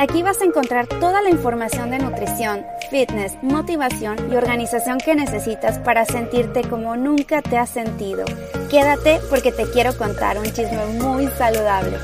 Aquí vas a encontrar toda la información de nutrición, fitness, motivación y organización que necesitas para sentirte como nunca te has sentido. Quédate porque te quiero contar un chisme muy saludable.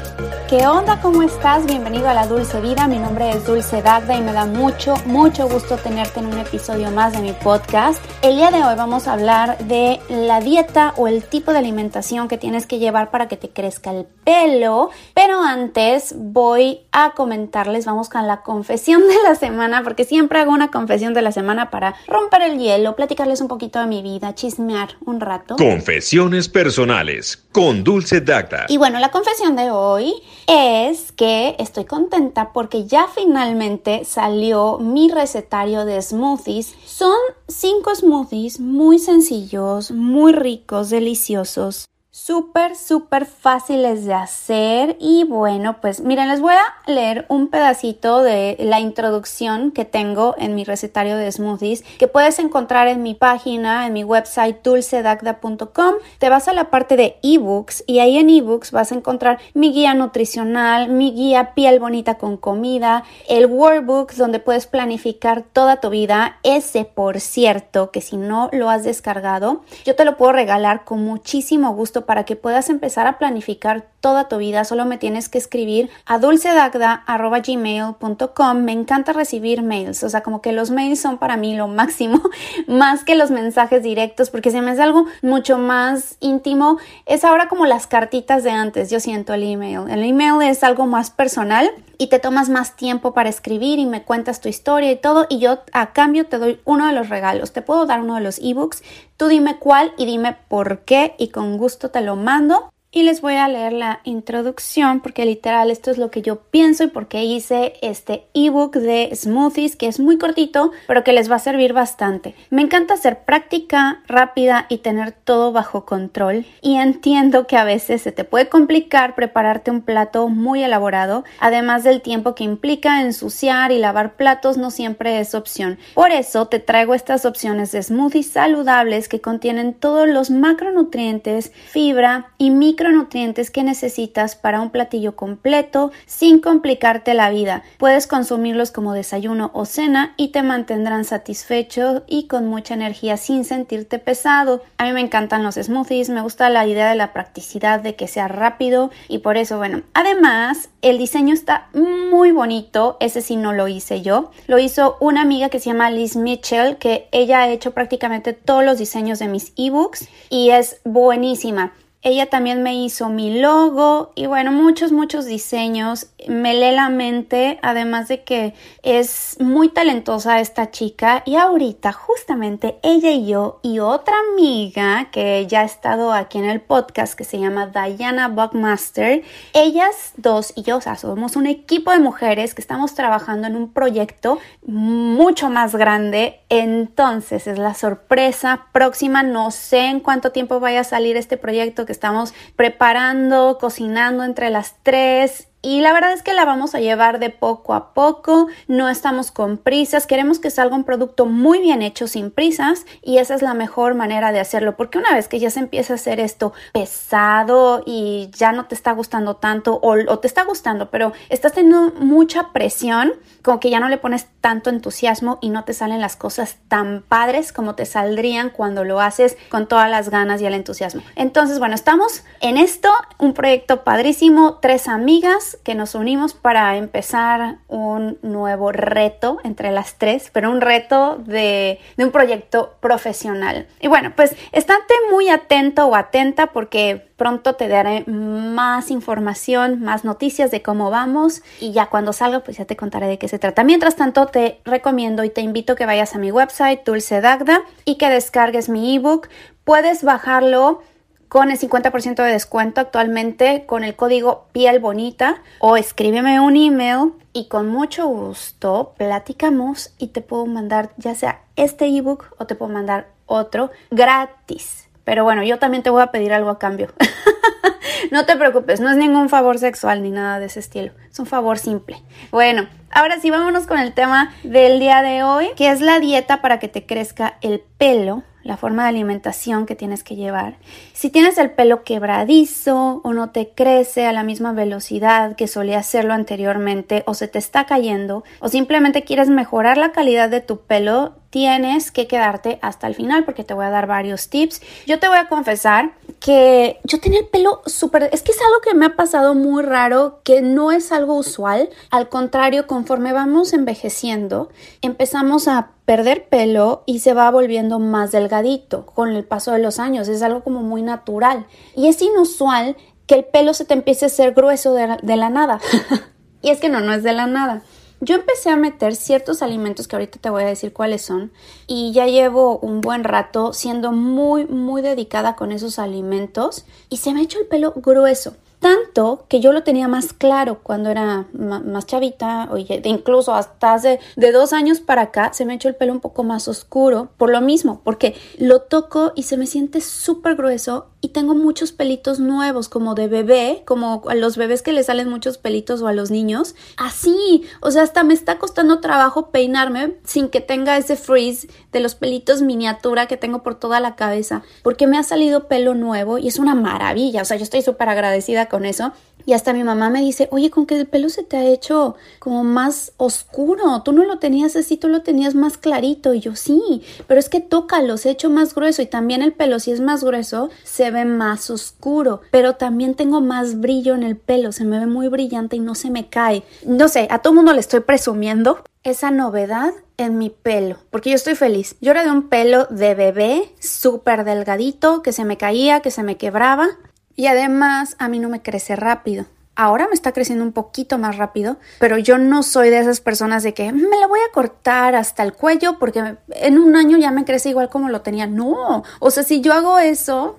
¿Qué onda? ¿Cómo estás? Bienvenido a la Dulce Vida. Mi nombre es Dulce Dagda y me da mucho, mucho gusto tenerte en un episodio más de mi podcast. El día de hoy vamos a hablar de la dieta o el tipo de alimentación que tienes que llevar para que te crezca el pelo. Pero antes voy a comentarles, vamos con la confesión de la semana, porque siempre hago una confesión de la semana para romper el hielo, platicarles un poquito de mi vida, chismear un rato. Confesiones personales con Dulce Dagda. Y bueno, la confesión de hoy es que estoy contenta porque ya finalmente salió mi recetario de smoothies. Son cinco smoothies muy sencillos, muy ricos, deliciosos súper, súper fáciles de hacer y bueno, pues miren, les voy a leer un pedacito de la introducción que tengo en mi recetario de smoothies que puedes encontrar en mi página, en mi website dulcedagda.com. Te vas a la parte de ebooks y ahí en ebooks vas a encontrar mi guía nutricional, mi guía piel bonita con comida, el workbook donde puedes planificar toda tu vida. Ese, por cierto, que si no lo has descargado, yo te lo puedo regalar con muchísimo gusto para que puedas empezar a planificar toda tu vida. Solo me tienes que escribir a dulcedagda.gmail.com. Me encanta recibir mails, o sea, como que los mails son para mí lo máximo, más que los mensajes directos, porque se me hace algo mucho más íntimo. Es ahora como las cartitas de antes, yo siento el email. El email es algo más personal y te tomas más tiempo para escribir y me cuentas tu historia y todo y yo a cambio te doy uno de los regalos. Te puedo dar uno de los ebooks, tú dime cuál y dime por qué y con gusto te lo mando y les voy a leer la introducción porque literal esto es lo que yo pienso y porque hice este ebook de smoothies que es muy cortito pero que les va a servir bastante. Me encanta ser práctica, rápida y tener todo bajo control y entiendo que a veces se te puede complicar prepararte un plato muy elaborado, además del tiempo que implica ensuciar y lavar platos no siempre es opción. Por eso te traigo estas opciones de smoothies saludables que contienen todos los macronutrientes, fibra y micro nutrientes que necesitas para un platillo completo sin complicarte la vida. Puedes consumirlos como desayuno o cena y te mantendrán satisfecho y con mucha energía sin sentirte pesado. A mí me encantan los smoothies, me gusta la idea de la practicidad, de que sea rápido y por eso, bueno, además el diseño está muy bonito, ese sí no lo hice yo, lo hizo una amiga que se llama Liz Mitchell, que ella ha hecho prácticamente todos los diseños de mis ebooks y es buenísima. Ella también me hizo mi logo y bueno, muchos, muchos diseños. Me lee la mente, además de que es muy talentosa esta chica. Y ahorita, justamente, ella y yo y otra amiga que ya ha estado aquí en el podcast que se llama Diana Buckmaster, ellas dos y yo, o sea, somos un equipo de mujeres que estamos trabajando en un proyecto mucho más grande. Entonces, es la sorpresa próxima. No sé en cuánto tiempo vaya a salir este proyecto que estamos preparando, cocinando entre las tres y la verdad es que la vamos a llevar de poco a poco, no estamos con prisas, queremos que salga un producto muy bien hecho sin prisas y esa es la mejor manera de hacerlo, porque una vez que ya se empieza a hacer esto pesado y ya no te está gustando tanto o, te está gustando, pero estás teniendo mucha presión, como que ya no le pones tanto entusiasmo y no te salen las cosas tan padres como te saldrían cuando lo haces con todas las ganas y el entusiasmo. Entonces, bueno, estamos en esto, un proyecto padrísimo, tres amigas que nos unimos para empezar un nuevo reto entre las tres, pero un reto de, un proyecto profesional. Y bueno, pues estate muy atento o atenta porque pronto te daré más información, más noticias de cómo vamos y ya cuando salga pues ya te contaré de qué se trata. Mientras tanto te recomiendo y te invito a que vayas a mi website Dulce Dagda y que descargues mi ebook. Puedes bajarlo con el 50% de descuento actualmente con el código piel bonita o escríbeme un email y con mucho gusto platicamos y te puedo mandar ya sea este ebook o te puedo mandar otro gratis. Pero bueno, yo también te voy a pedir algo a cambio. no te preocupes, no es ningún favor sexual ni nada de ese estilo. Es un favor simple. Bueno, ahora sí vámonos con el tema del día de hoy, que es la dieta para que te crezca el pelo la forma de alimentación que tienes que llevar. Si tienes el pelo quebradizo o no te crece a la misma velocidad que solía hacerlo anteriormente o se te está cayendo o simplemente quieres mejorar la calidad de tu pelo, tienes que quedarte hasta el final porque te voy a dar varios tips. Yo te voy a confesar que yo tenía el pelo súper... Es que es algo que me ha pasado muy raro, que no es algo usual. Al contrario, conforme vamos envejeciendo, empezamos a perder pelo y se va volviendo más delgadito con el paso de los años. Es algo como muy natural. Y es inusual que el pelo se te empiece a hacer grueso de, de la nada. y es que no, no es de la nada. Yo empecé a meter ciertos alimentos que ahorita te voy a decir cuáles son y ya llevo un buen rato siendo muy muy dedicada con esos alimentos y se me ha hecho el pelo grueso. Tanto que yo lo tenía más claro cuando era más chavita, oye, incluso hasta hace de dos años para acá se me ha hecho el pelo un poco más oscuro por lo mismo, porque lo toco y se me siente súper grueso y tengo muchos pelitos nuevos como de bebé, como a los bebés que les salen muchos pelitos o a los niños. Así, o sea, hasta me está costando trabajo peinarme sin que tenga ese freeze de los pelitos miniatura que tengo por toda la cabeza, porque me ha salido pelo nuevo y es una maravilla, o sea, yo estoy súper agradecida con eso. Y hasta mi mamá me dice, oye, con que el pelo se te ha hecho como más oscuro, tú no lo tenías así, tú lo tenías más clarito. Y yo sí, pero es que tócalo, se ha hecho más grueso y también el pelo si es más grueso se más oscuro, pero también tengo más brillo en el pelo, se me ve muy brillante y no se me cae. No sé, a todo mundo le estoy presumiendo esa novedad en mi pelo, porque yo estoy feliz. Yo era de un pelo de bebé, súper delgadito, que se me caía, que se me quebraba, y además a mí no me crece rápido. Ahora me está creciendo un poquito más rápido, pero yo no soy de esas personas de que me la voy a cortar hasta el cuello porque en un año ya me crece igual como lo tenía. No, o sea, si yo hago eso,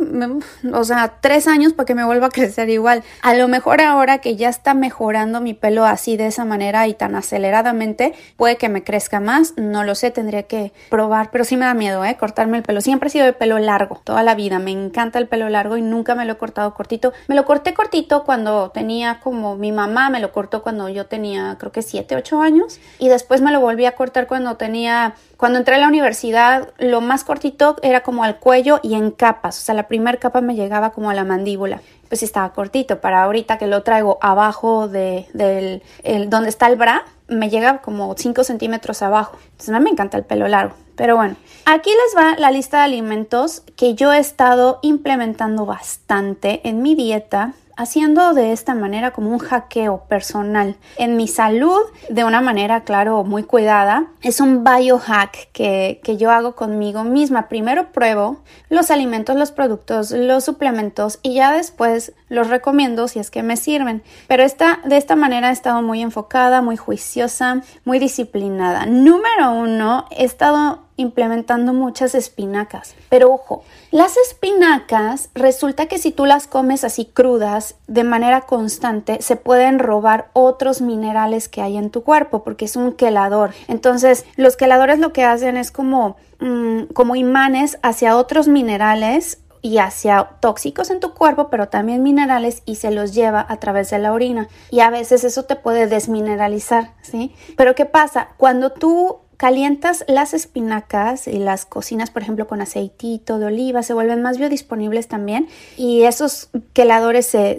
o sea, tres años para que me vuelva a crecer igual. A lo mejor ahora que ya está mejorando mi pelo así de esa manera y tan aceleradamente, puede que me crezca más. No lo sé, tendría que probar, pero sí me da miedo, ¿eh? Cortarme el pelo. Siempre he sido de pelo largo, toda la vida. Me encanta el pelo largo y nunca me lo he cortado cortito. Me lo corté cortito cuando tenía como mi mamá me lo cortó cuando yo tenía creo que 7, 8 años y después me lo volví a cortar cuando tenía, cuando entré a la universidad, lo más cortito era como al cuello y en capas, o sea, la primera capa me llegaba como a la mandíbula pues estaba cortito. Para ahorita que lo traigo abajo de del, el, donde está el bra, me llega como 5 centímetros abajo. Entonces mí me encanta el pelo largo. Pero bueno, aquí les va la lista de alimentos que yo he estado implementando bastante en mi dieta haciendo de esta manera como un hackeo personal en mi salud de una manera, claro, muy cuidada. Es un biohack que, que yo hago conmigo misma. Primero pruebo los alimentos, los productos, los suplementos y ya después los recomiendo si es que me sirven. Pero esta, de esta manera he estado muy enfocada, muy juiciosa, muy disciplinada. Número uno, he estado implementando muchas espinacas. Pero ojo, las espinacas resulta que si tú las comes así crudas de manera constante, se pueden robar otros minerales que hay en tu cuerpo porque es un quelador. Entonces, los queladores lo que hacen es como, mm, como imanes hacia otros minerales y hacia tóxicos en tu cuerpo, pero también minerales y se los lleva a través de la orina. Y a veces eso te puede desmineralizar, ¿sí? Pero ¿qué pasa? Cuando tú calientas las espinacas y las cocinas, por ejemplo, con aceitito de oliva, se vuelven más biodisponibles también y esos queladores se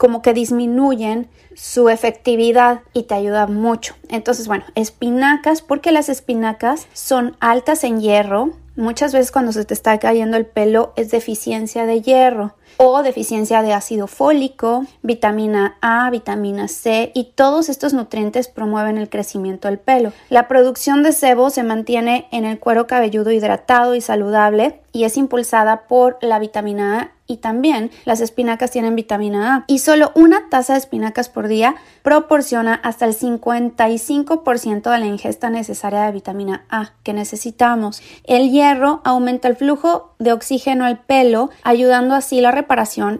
como que disminuyen su efectividad y te ayuda mucho. Entonces, bueno, espinacas, porque las espinacas son altas en hierro. Muchas veces cuando se te está cayendo el pelo es deficiencia de hierro o deficiencia de ácido fólico, vitamina A, vitamina C y todos estos nutrientes promueven el crecimiento del pelo. La producción de sebo se mantiene en el cuero cabelludo hidratado y saludable y es impulsada por la vitamina A y también las espinacas tienen vitamina A y solo una taza de espinacas por día proporciona hasta el 55% de la ingesta necesaria de vitamina A que necesitamos. El hierro aumenta el flujo de oxígeno al pelo, ayudando así la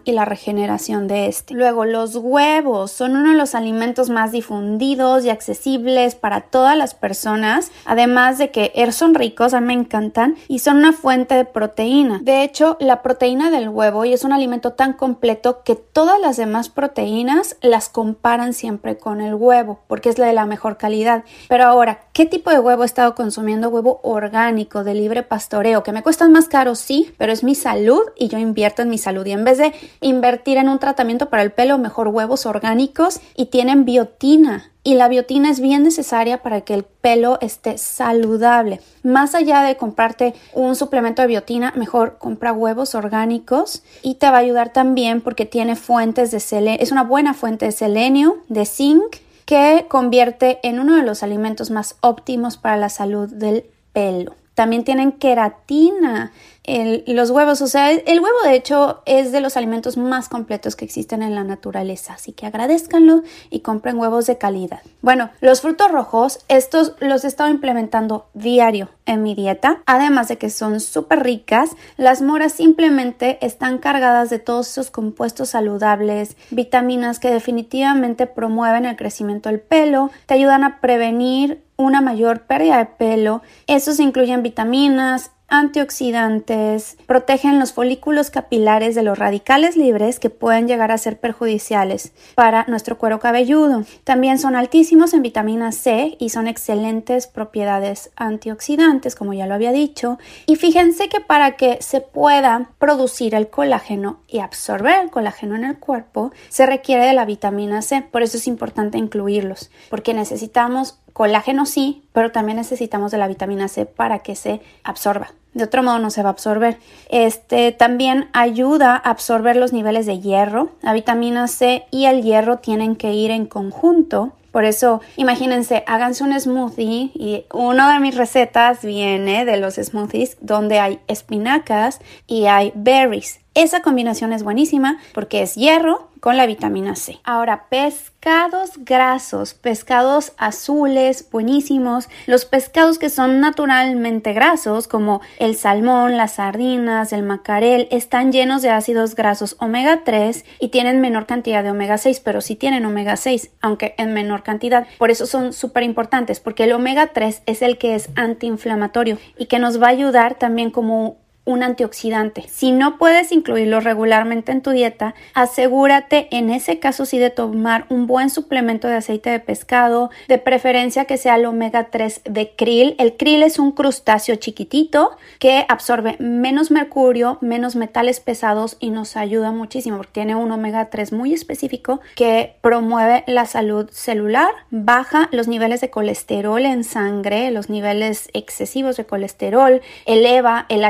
y la regeneración de este. Luego, los huevos son uno de los alimentos más difundidos y accesibles para todas las personas, además de que er, son ricos, a mí me encantan y son una fuente de proteína. De hecho, la proteína del huevo es un alimento tan completo que todas las demás proteínas las comparan siempre con el huevo, porque es la de la mejor calidad. Pero ahora, ¿qué tipo de huevo he estado consumiendo? Huevo orgánico, de libre pastoreo, que me cuestan más caro, sí, pero es mi salud y yo invierto en mi salud. Y en vez de invertir en un tratamiento para el pelo, mejor huevos orgánicos y tienen biotina y la biotina es bien necesaria para que el pelo esté saludable. Más allá de comprarte un suplemento de biotina, mejor compra huevos orgánicos y te va a ayudar también porque tiene fuentes de selenio, es una buena fuente de selenio, de zinc, que convierte en uno de los alimentos más óptimos para la salud del pelo. También tienen queratina, los huevos, o sea, el huevo de hecho es de los alimentos más completos que existen en la naturaleza, así que agradezcanlo y compren huevos de calidad. Bueno, los frutos rojos, estos los he estado implementando diario en mi dieta, además de que son súper ricas, las moras simplemente están cargadas de todos esos compuestos saludables, vitaminas que definitivamente promueven el crecimiento del pelo, te ayudan a prevenir una mayor pérdida de pelo. Estos incluyen vitaminas, antioxidantes, protegen los folículos capilares de los radicales libres que pueden llegar a ser perjudiciales para nuestro cuero cabelludo. También son altísimos en vitamina C y son excelentes propiedades antioxidantes, como ya lo había dicho. Y fíjense que para que se pueda producir el colágeno y absorber el colágeno en el cuerpo, se requiere de la vitamina C. Por eso es importante incluirlos, porque necesitamos colágeno sí, pero también necesitamos de la vitamina C para que se absorba. De otro modo no se va a absorber. Este también ayuda a absorber los niveles de hierro. La vitamina C y el hierro tienen que ir en conjunto. Por eso, imagínense, háganse un smoothie y una de mis recetas viene de los smoothies donde hay espinacas y hay berries. Esa combinación es buenísima porque es hierro con la vitamina C. Ahora, pescados grasos, pescados azules, buenísimos. Los pescados que son naturalmente grasos, como el salmón, las sardinas, el macarel, están llenos de ácidos grasos omega 3 y tienen menor cantidad de omega 6, pero sí tienen omega 6, aunque en menor cantidad. Por eso son súper importantes, porque el omega 3 es el que es antiinflamatorio y que nos va a ayudar también como un antioxidante. Si no puedes incluirlo regularmente en tu dieta, asegúrate en ese caso sí de tomar un buen suplemento de aceite de pescado, de preferencia que sea el omega 3 de krill. El krill es un crustáceo chiquitito que absorbe menos mercurio, menos metales pesados y nos ayuda muchísimo porque tiene un omega 3 muy específico que promueve la salud celular, baja los niveles de colesterol en sangre, los niveles excesivos de colesterol, eleva el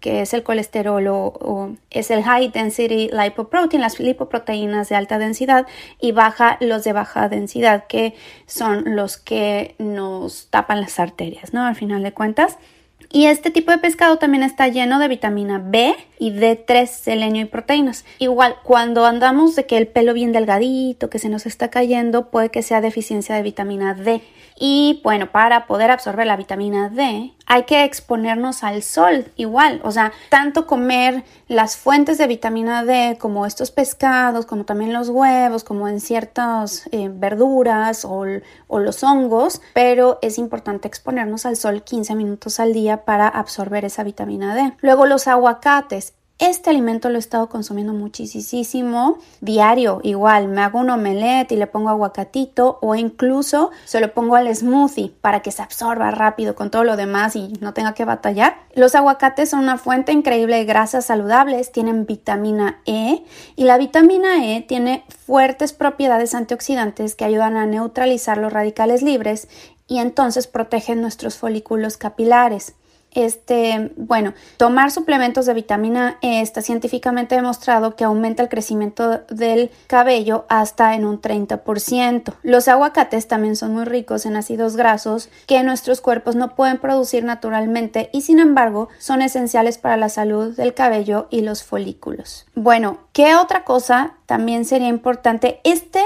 Que es el colesterol o, es el high density lipoprotein, las lipoproteínas de alta densidad, y baja los de baja densidad, que son los que nos tapan las arterias, ¿no? Al final de cuentas. Y este tipo de pescado también está lleno de vitamina B y D3, selenio y proteínas. Igual, cuando andamos de que el pelo bien delgadito, que se nos está cayendo, puede que sea deficiencia de vitamina D. Y bueno, para poder absorber la vitamina D hay que exponernos al sol igual, o sea, tanto comer las fuentes de vitamina D como estos pescados, como también los huevos, como en ciertas eh, verduras o, o los hongos, pero es importante exponernos al sol 15 minutos al día para absorber esa vitamina D. Luego los aguacates, este alimento lo he estado consumiendo muchísimo diario, igual me hago un omelette y le pongo aguacatito o incluso se lo pongo al smoothie para que se absorba rápido con todo lo demás y no tenga que batallar. Los aguacates son una fuente increíble de grasas saludables, tienen vitamina E y la vitamina E tiene fuertes propiedades antioxidantes que ayudan a neutralizar los radicales libres y entonces protegen nuestros folículos capilares. Este, bueno, tomar suplementos de vitamina E está científicamente demostrado que aumenta el crecimiento del cabello hasta en un 30%. Los aguacates también son muy ricos en ácidos grasos que nuestros cuerpos no pueden producir naturalmente y sin embargo son esenciales para la salud del cabello y los folículos. Bueno, ¿qué otra cosa también sería importante? Este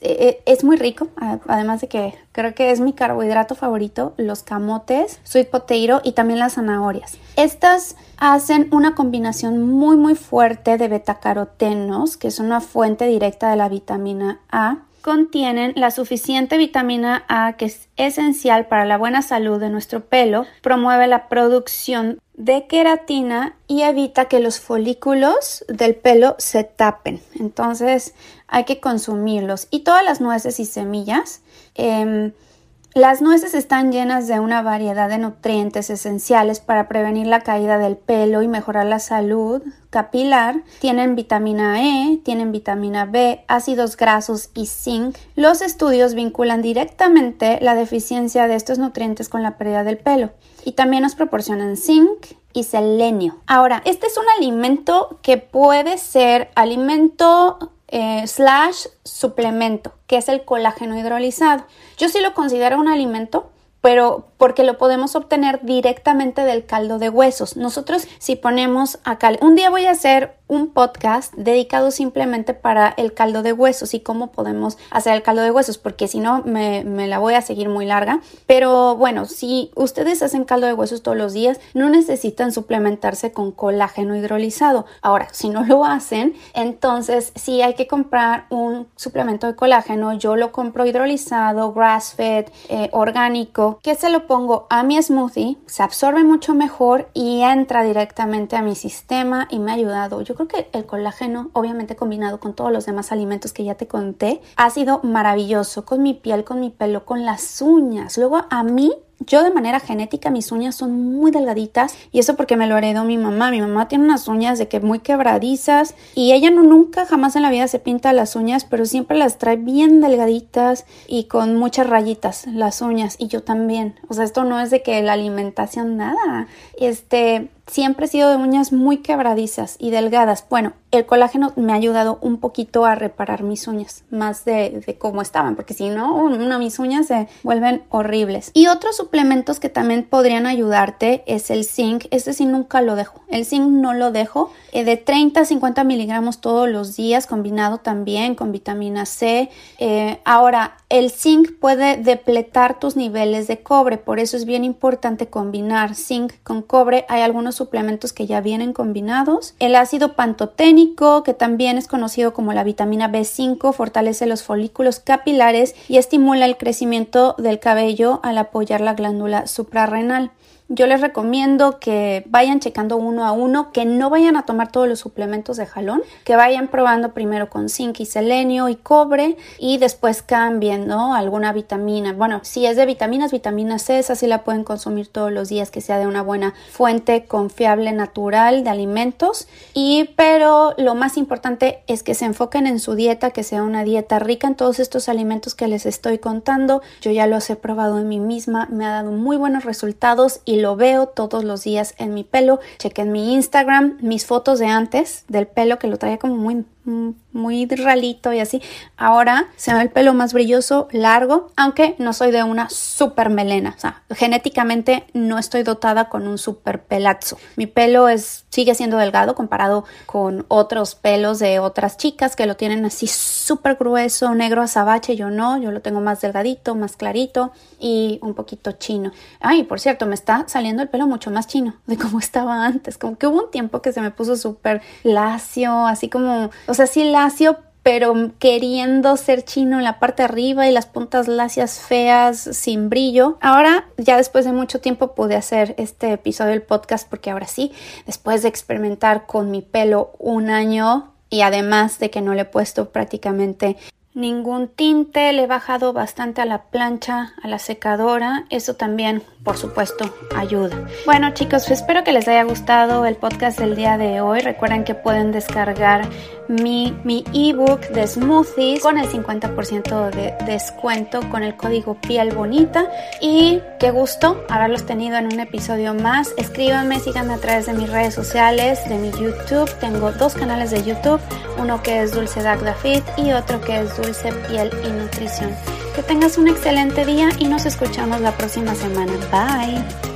es muy rico, además de que creo que es mi carbohidrato favorito, los camotes, sweet potato y también las zanahorias. Estas hacen una combinación muy muy fuerte de betacarotenos, que es una fuente directa de la vitamina A contienen la suficiente vitamina A que es esencial para la buena salud de nuestro pelo, promueve la producción de queratina y evita que los folículos del pelo se tapen. Entonces hay que consumirlos. Y todas las nueces y semillas. Em, las nueces están llenas de una variedad de nutrientes esenciales para prevenir la caída del pelo y mejorar la salud capilar. Tienen vitamina E, tienen vitamina B, ácidos grasos y zinc. Los estudios vinculan directamente la deficiencia de estos nutrientes con la pérdida del pelo y también nos proporcionan zinc y selenio. Ahora, este es un alimento que puede ser alimento eh, slash suplemento, que es el colágeno hidrolizado. Yo sí lo considero un alimento, pero porque lo podemos obtener directamente del caldo de huesos. Nosotros si ponemos acá, un día voy a hacer un podcast dedicado simplemente para el caldo de huesos y cómo podemos hacer el caldo de huesos, porque si no me, la voy a seguir muy larga. Pero bueno, si ustedes hacen caldo de huesos todos los días, no necesitan suplementarse con colágeno hidrolizado. Ahora, si no lo hacen, entonces sí hay que comprar un suplemento de colágeno. Yo lo compro hidrolizado, grass-fed, eh, orgánico, que se lo pongo a mi smoothie, se absorbe mucho mejor y entra directamente a mi sistema y me ha ayudado. Yo que el colágeno, obviamente combinado con todos los demás alimentos que ya te conté, ha sido maravilloso con mi piel, con mi pelo, con las uñas. Luego a mí yo de manera genética mis uñas son muy delgaditas y eso porque me lo heredó mi mamá. Mi mamá tiene unas uñas de que muy quebradizas y ella no nunca jamás en la vida se pinta las uñas, pero siempre las trae bien delgaditas y con muchas rayitas las uñas y yo también. O sea, esto no es de que la alimentación nada. Este, siempre he sido de uñas muy quebradizas y delgadas. Bueno, el colágeno me ha ayudado un poquito a reparar mis uñas, más de, cómo estaban, porque si no, una, mis uñas se vuelven horribles. Y otros suplementos que también podrían ayudarte es el zinc. Este sí nunca lo dejo. El zinc no lo dejo. Eh, de 30 a 50 miligramos todos los días, combinado también con vitamina C. Eh, ahora, el zinc puede depletar tus niveles de cobre, por eso es bien importante combinar zinc con cobre. Hay algunos suplementos que ya vienen combinados. El ácido pantoténico, que también es conocido como la vitamina B5, fortalece los folículos capilares y estimula el crecimiento del cabello al apoyar la glándula suprarrenal. Yo les recomiendo que vayan checando uno a uno, que no vayan a tomar todos los suplementos de jalón, que vayan probando primero con zinc y selenio y cobre y después cambien. Alguna vitamina. Bueno, si es de vitaminas, vitamina C, esa sí la pueden consumir todos los días, que sea de una buena fuente confiable, natural de alimentos. Y, pero lo más importante es que se enfoquen en su dieta, que sea una dieta rica en todos estos alimentos que les estoy contando. Yo ya los he probado en mí misma, me ha dado muy buenos resultados y lo veo todos los días en mi pelo. Chequen mi Instagram, mis fotos de antes del pelo que lo traía como muy muy ralito y así. Ahora se ve el pelo más brilloso, largo, aunque no soy de una super melena. O sea, genéticamente no estoy dotada con un super pelazo. Mi pelo es, sigue siendo delgado comparado con otros pelos de otras chicas que lo tienen así súper grueso, negro azabache. Yo no, yo lo tengo más delgadito, más clarito y un poquito chino. Ay, por cierto, me está saliendo el pelo mucho más chino de como estaba antes. Como que hubo un tiempo que se me puso súper lacio, así como o sea, sí lacio, pero queriendo ser chino en la parte arriba y las puntas lacias feas sin brillo. Ahora, ya después de mucho tiempo pude hacer este episodio del podcast porque ahora sí, después de experimentar con mi pelo un año y además de que no le he puesto prácticamente ningún tinte, le he bajado bastante a la plancha, a la secadora, eso también por supuesto, ayuda. Bueno chicos, espero que les haya gustado el podcast del día de hoy. Recuerden que pueden descargar mi, mi ebook de smoothies con el 50% de descuento con el código piel bonita. Y qué gusto haberlos tenido en un episodio más. Escríbanme, síganme a través de mis redes sociales, de mi YouTube. Tengo dos canales de YouTube, uno que es Dulce Dagda Fit y otro que es Dulce Piel y Nutrición. Que tengas un excelente día y nos escuchamos la próxima semana. Bye.